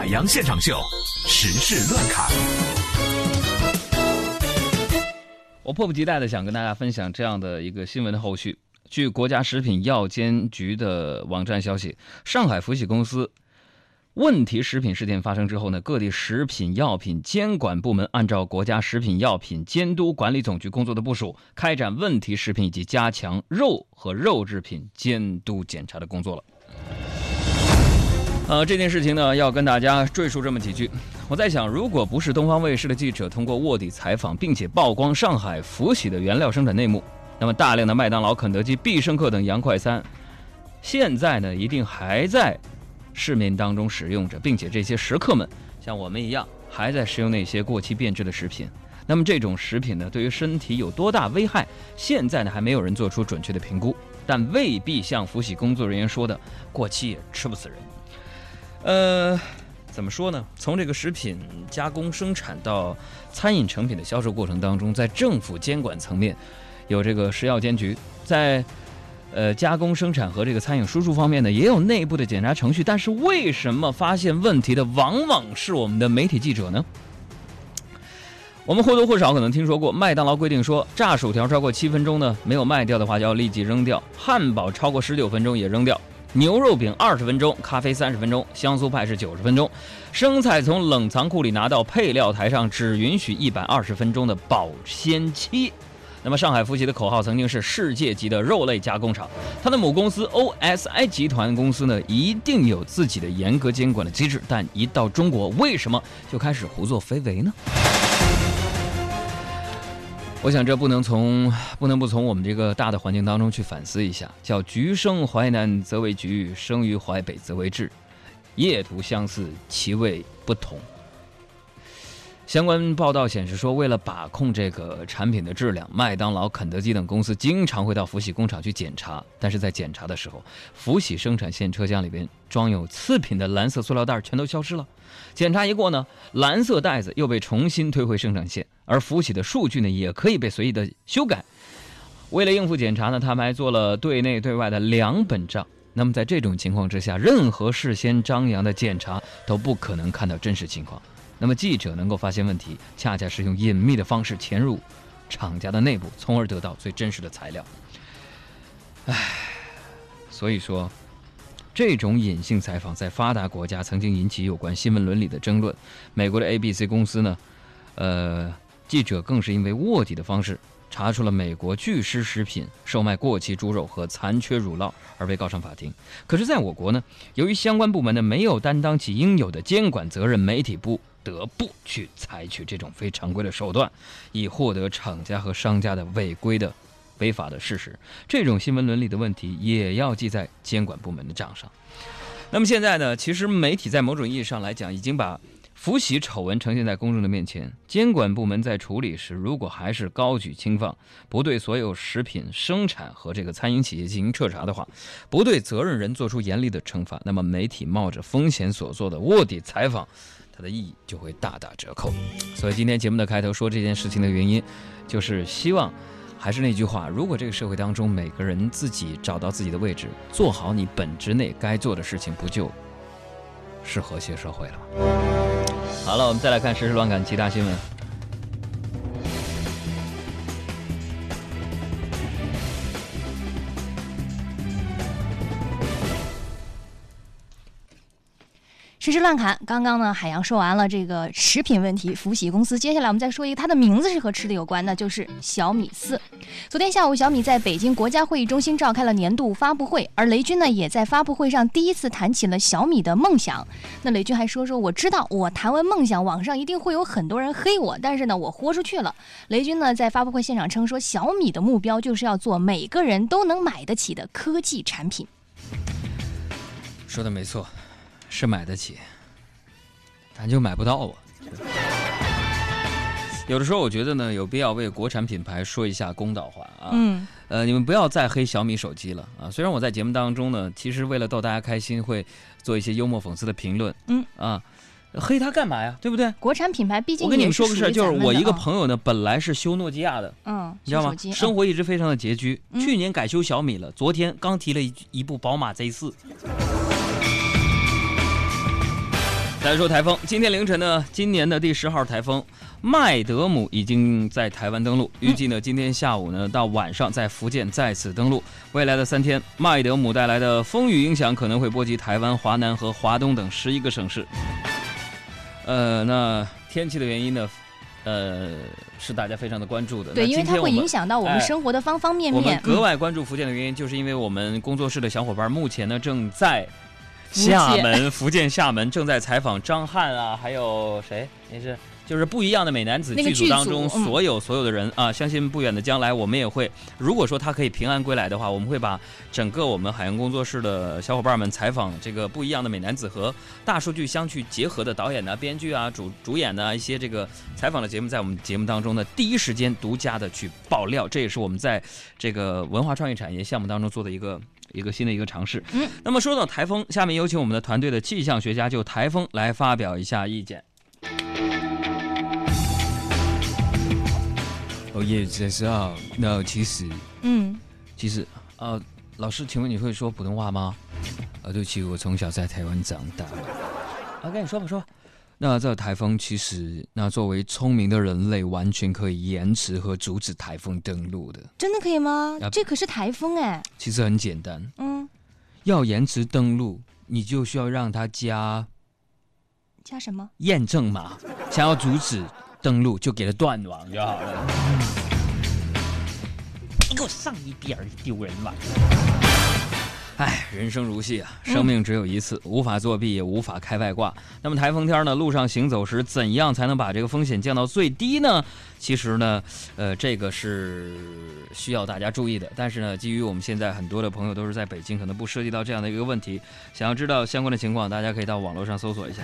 海洋现场秀，时事乱侃。我迫不及待的想跟大家分享这样的一个新闻的后续。据国家食品药监局的网站消息，上海福喜公司问题食品事件发生之后呢，各地食品药品监管部门按照国家食品药品监督管理总局工作的部署，开展问题食品以及加强肉和肉制品监督检查的工作了。呃，这件事情呢，要跟大家赘述这么几句。我在想，如果不是东方卫视的记者通过卧底采访，并且曝光上海福喜的原料生产内幕，那么大量的麦当劳、肯德基、必胜客等洋快餐，现在呢，一定还在市面当中使用着，并且这些食客们像我们一样，还在食用那些过期变质的食品。那么这种食品呢，对于身体有多大危害？现在呢，还没有人做出准确的评估，但未必像福喜工作人员说的，过期也吃不死人。呃，怎么说呢？从这个食品加工生产到餐饮成品的销售过程当中，在政府监管层面，有这个食药监局；在呃加工生产和这个餐饮输出方面呢，也有内部的检查程序。但是为什么发现问题的往往是我们的媒体记者呢？我们或多或少可能听说过，麦当劳规定说，炸薯条超过七分钟呢，没有卖掉的话就要立即扔掉；汉堡超过十九分钟也扔掉。牛肉饼二十分钟，咖啡三十分钟，香酥派是九十分钟，生菜从冷藏库里拿到配料台上只允许一百二十分钟的保鲜期。那么上海福喜的口号曾经是世界级的肉类加工厂，它的母公司 OSI 集团公司呢一定有自己的严格监管的机制，但一到中国，为什么就开始胡作非为呢？我想这不能从不能不从我们这个大的环境当中去反思一下，叫“橘生淮南则为橘，生于淮北则为枳”，业图相似，其味不同。相关报道显示说，为了把控这个产品的质量，麦当劳、肯德基等公司经常会到福喜工厂去检查。但是在检查的时候，福喜生产线车厢里边装有次品的蓝色塑料袋全都消失了。检查一过呢，蓝色袋子又被重新推回生产线，而福喜的数据呢也可以被随意的修改。为了应付检查呢，他们还做了对内对外的两本账。那么在这种情况之下，任何事先张扬的检查都不可能看到真实情况。那么记者能够发现问题，恰恰是用隐秘的方式潜入厂家的内部，从而得到最真实的材料。唉，所以说，这种隐性采访在发达国家曾经引起有关新闻伦理的争论。美国的 ABC 公司呢，呃，记者更是因为卧底的方式查出了美国巨狮食品售卖过期猪肉和残缺乳酪而被告上法庭。可是，在我国呢，由于相关部门呢没有担当起应有的监管责任，媒体不。得不去采取这种非常规的手段，以获得厂家和商家的违规的、违法的事实。这种新闻伦理的问题也要记在监管部门的账上。那么现在呢？其实媒体在某种意义上来讲，已经把福喜丑闻呈现在公众的面前。监管部门在处理时，如果还是高举轻放，不对所有食品生产和这个餐饮企业进行彻查的话，不对责任人做出严厉的惩罚，那么媒体冒着风险所做的卧底采访。它的意义就会大打折扣，所以今天节目的开头说这件事情的原因，就是希望，还是那句话，如果这个社会当中每个人自己找到自己的位置，做好你本职内该做的事情，不就是和谐社会了吗？好了，我们再来看实时乱侃其他新闻。时事乱侃，刚刚呢，海洋说完了这个食品问题，福喜公司。接下来我们再说一个，它的名字是和吃的有关的，就是小米四。昨天下午，小米在北京国家会议中心召开了年度发布会，而雷军呢，也在发布会上第一次谈起了小米的梦想。那雷军还说说，我知道我谈完梦想，网上一定会有很多人黑我，但是呢，我豁出去了。雷军呢，在发布会现场称说，小米的目标就是要做每个人都能买得起的科技产品。说的没错。是买得起，咱就买不到啊！有的时候我觉得呢，有必要为国产品牌说一下公道话啊。嗯。呃，你们不要再黑小米手机了啊！虽然我在节目当中呢，其实为了逗大家开心，会做一些幽默讽刺的评论。嗯。啊，黑它干嘛呀？对不对？国产品牌毕竟我跟你们说个事儿，就是我一个朋友呢，本来是修诺基亚的，嗯，你知道吗？生活一直非常的拮据，去年改修小米了，昨天刚提了一一部宝马 Z 四。再来说台风，今天凌晨呢，今年的第十号台风麦德姆已经在台湾登陆，预计呢今天下午呢到晚上在福建再次登陆。未来的三天，麦德姆带来的风雨影响可能会波及台湾、华南和华东等十一个省市。呃，那天气的原因呢，呃，是大家非常的关注的。对，因为它会影响到我们哎生活的方方面我们格外关注福建的原因，就是因为我们工作室的小伙伴目前呢正在厦门、福建厦门正在采访张翰啊，还有谁？也是就是不一样的美男子剧组当中所有所有的人啊，相信不远的将来我们也会，如果说他可以平安归来的话，我们会把整个我们海洋工作室的小伙伴们采访这个不一样的美男子和大数据相去结合的导演啊、编剧啊、主主演呐、一些这个采访的节目，在我们节目当中呢，第一时间独家的去爆料，这也是我们在这个文化创意产业项目当中做的一个一个新的一个尝试。嗯，那么说到台风，下面有请我们的团队的气象学家就台风来发表一下意见。哦耶，这是啊，那其实嗯，其实呃，老师，请问你会说普通话吗？呃，对不起，我从小在台湾长大。啊，跟你说吧，说吧。那这台风其实，那作为聪明的人类，完全可以延迟和阻止台风登陆的。真的可以吗啊？这可是台风哎。其实很简单，嗯，要延迟登陆，你就需要让它加加什么？验证码，想要阻止登陆，就给它断网就好了。你给我上一边儿，丢人吧！唉，人生如戏啊，生命只有一次，无法作弊，也无法开外挂。那么台风天呢，路上行走时，怎样才能把这个风险降到最低呢？其实呢，呃，这个是需要大家注意的。但是呢，基于我们现在很多的朋友都是在北京，可能不涉及到这样的一个问题。想要知道相关的情况，大家可以到网络上搜索一下。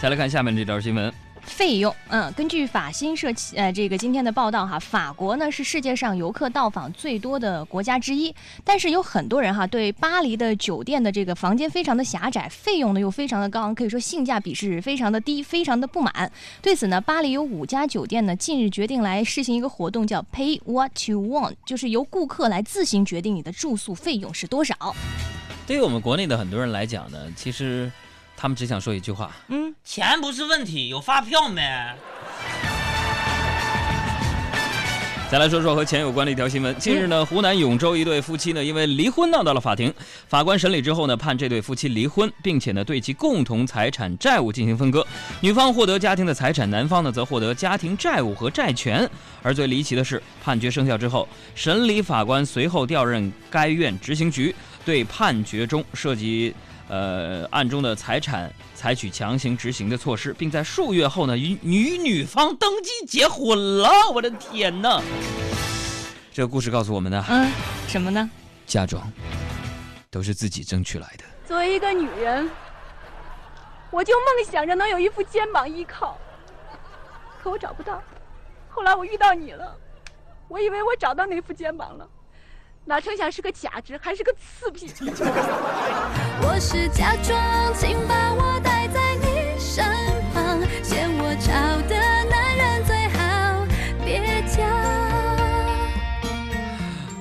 再来看下面这条新闻。费用，嗯，根据法新社呃这个今天的报道哈，法国呢是世界上游客到访最多的国家之一，但是有很多人哈对巴黎的酒店的这个房间非常的狭窄，费用呢又非常的高昂，可以说性价比是非常的低，非常的不满。对此呢，巴黎有五家酒店呢近日决定来试行一个活动，叫 Pay What You Want，就是由顾客来自行决定你的住宿费用是多少。对于我们国内的很多人来讲呢，其实他们只想说一句话：嗯，钱不是问题，有发票没？再来说说和钱有关的一条新闻。近日呢，湖南永州一对夫妻呢，因为离婚闹到了法庭。法官审理之后呢，判这对夫妻离婚，并且呢，对其共同财产债务进行分割。女方获得家庭的财产，男方呢则获得家庭债务和债权。而最离奇的是，判决生效之后，审理法官随后调任该院执行局，对判决中涉及。呃，案中的财产采取强行执行的措施，并在数月后呢，与与女方登记结婚了。我的天哪！这个故事告诉我们呢，嗯，什么呢？嫁妆都是自己争取来的。作为一个女人，我就梦想着能有一副肩膀依靠，可我找不到。后来我遇到你了，我以为我找到那副肩膀了，哪成想是个假肢，还是个次品。我是假装，请把我带在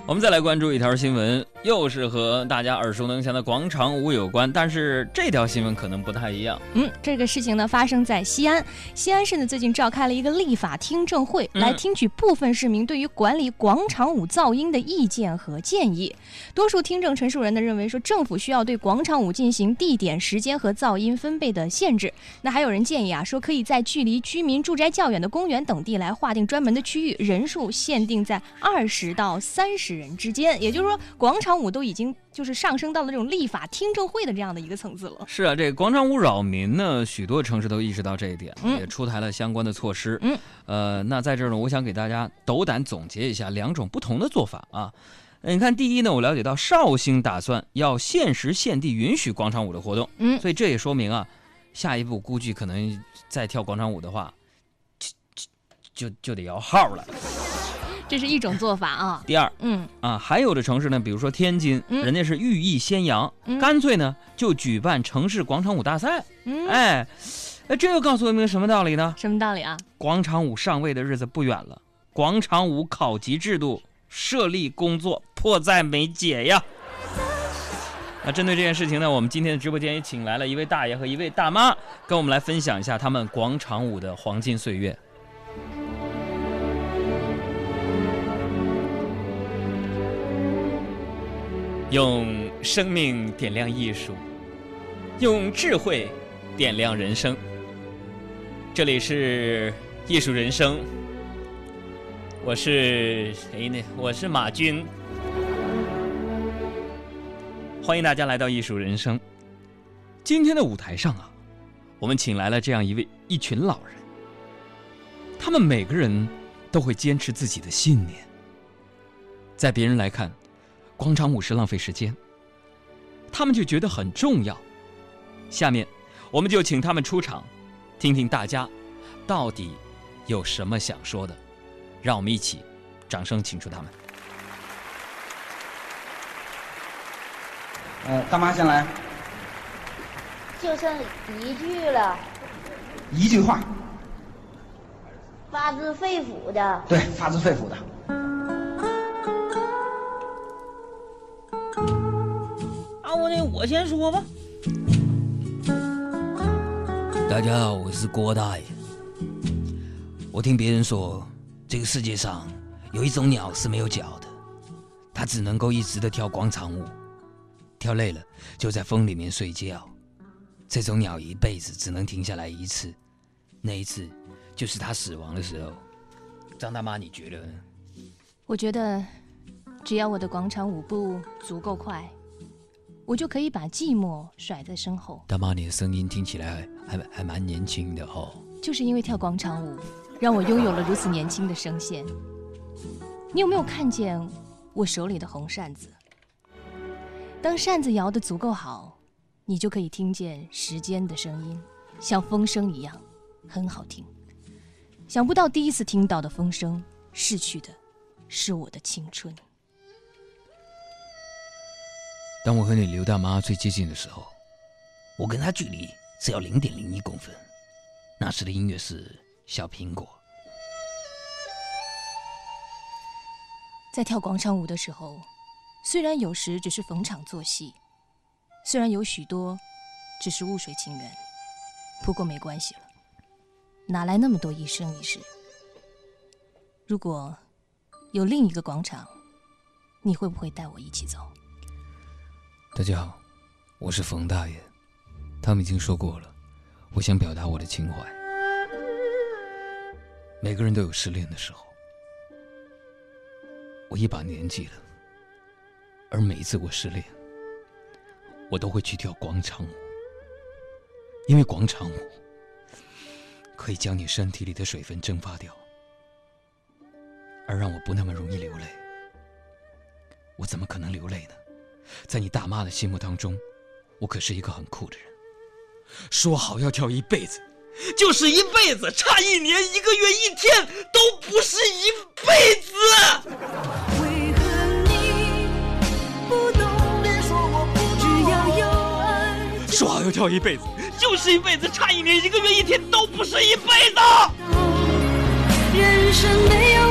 我们再来关注一条新闻，又是和大家耳熟能详的广场舞有关，但是这条新闻可能不太一样。嗯，这个事情呢发生在西安。西安市呢最近召开了一个立法听证会，嗯来听取部分市民对于管理广场舞噪音的意见和建议。多数听证陈述人呢认为说，政府需要对广场舞进行地点、时间和噪音分贝的限制。那还有人建议啊，说可以在距离居民住宅较远的公园等地来划定专门的区域，人数限定在二十到三十人之间。也就是说，广场舞都已经就是上升到了这种立法听证会的这样的一个层次了。是啊，这个广场舞扰民呢，许多城市都意识到这一点，嗯也出台了相关的措施。嗯，呃，那在这儿呢，我想给大家斗胆总结一下两种不同的做法啊。呃你看，第一呢，我了解到绍兴打算要限时限地允许广场舞的活动，嗯所以这也说明啊，下一步估计可能再跳广场舞的话，就就就就得摇号了。这是一种做法啊。第二嗯，啊，还有的城市呢，比如说天津，嗯人家是寓意先扬，嗯干脆呢就举办城市广场舞大赛。嗯，哎，呃这又告诉我们什么道理呢？什么道理啊？广场舞上位的日子不远了，广场舞考级制度设立工作迫在眉睫呀。那针对这件事情呢，我们今天的直播间也请来了一位大爷和一位大妈，跟我们来分享一下他们广场舞的黄金岁月。用生命点亮艺术，用智慧点亮人生。这里是艺术人生，我是谁呢？我是马军。欢迎大家来到艺术人生。今天的舞台上啊，我们请来了这样一位一群老人，他们每个人都会坚持自己的信念。在别人来看，广场舞是浪费时间，他们就觉得很重要。下面，我们就请他们出场，听听大家到底有什么想说的。让我们一起掌声请出他们。呃，大妈先来，就剩一句了，一句话，发自肺腑的。对，发自肺腑的。我先说吧。大家好，我是郭大爷。我听别人说，这个世界上有一种鸟是没有脚的，它只能够一直的跳广场舞。跳累了，就在风里面睡觉。这种鸟一辈子只能停下来一次，那一次就是它死亡的时候。张大妈，你觉得？我觉得，只要我的广场舞步足够快，我就可以把寂寞甩在身后。大妈，你的声音听起来还还还蛮年轻的哦。就是因为跳广场舞，让我拥有了如此年轻的声线。你有没有看见我手里的红扇子？当扇子摇得足够好，你就可以听见时间的声音，像风声一样，很好听。想不到第一次听到的风声，逝去的是我的青春。当我和你刘大妈最接近的时候，我跟她距离只要零点零一公分。那时的音乐是《小苹果》。在跳广场舞的时候，虽然有时只是逢场作戏，虽然有许多只是雾水情缘，不过没关系了，哪来那么多一生一世？如果有另一个广场，你会不会带我一起走？大家好，我是冯大爷。他们已经说过了，我想表达我的情怀。每个人都有失恋的时候，我一把年纪了，而每一次我失恋，我都会去跳广场舞，因为广场舞可以将你身体里的水分蒸发掉，而让我不那么容易流泪。我怎么可能流泪呢？在你大妈的心目当中，我可是一个很酷的人。说好要跳一辈子，就是一辈子，差一年、一个月、一天都不是一辈子。为何你不懂？只要有爱，说好要跳一辈子，就是一辈子，差一年、一个月、一天都不是一辈子。人生没有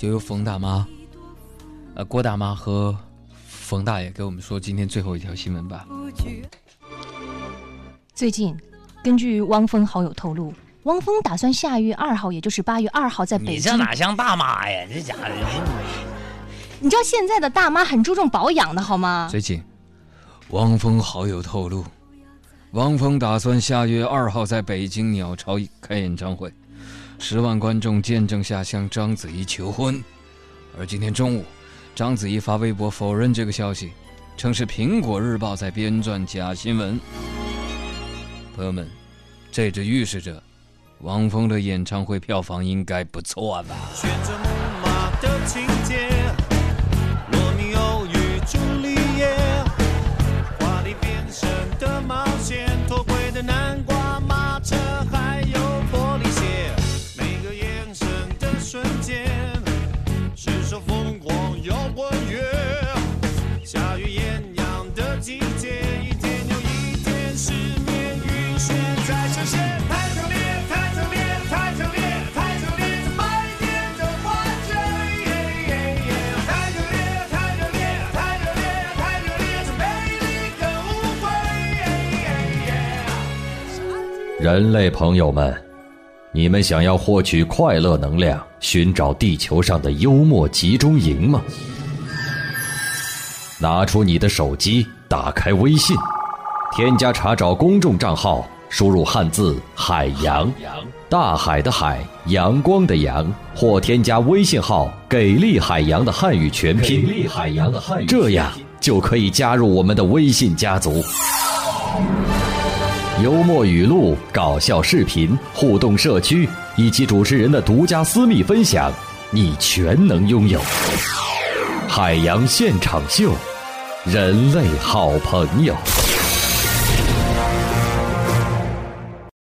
就由冯大妈、呃郭大妈和冯大爷给我们说今天最后一条新闻吧。最近，根据汪峰好友透露，汪峰打算下月二号，也就是八月二号，在北京你京。这哪像大妈呀？这家伙，你知道现在的大妈很注重保养的好吗？最近，汪峰好友透露，汪峰打算下月二号在北京鸟巢开演唱会，十万观众见证下向章子怡求婚。而今天中午，章子怡发微博否认这个消息，称是苹果日报在编撰假新闻。朋友们，这就预示着，汪峰的演唱会票房应该不错吧？人类朋友们你们想要获取快乐能量寻找地球上的幽默集中营吗？拿出你的手机打开微信添加查找公众账号输入汉字“海洋”，大海的海，阳光的阳，或添加微信号“给力海洋”的汉语全拼，给力海洋的汉语，这样就可以加入我们的微信家族。幽默语录、搞笑视频、互动社区以及主持人的独家私密分享，你全能拥有。海洋现场秀，人类好朋友。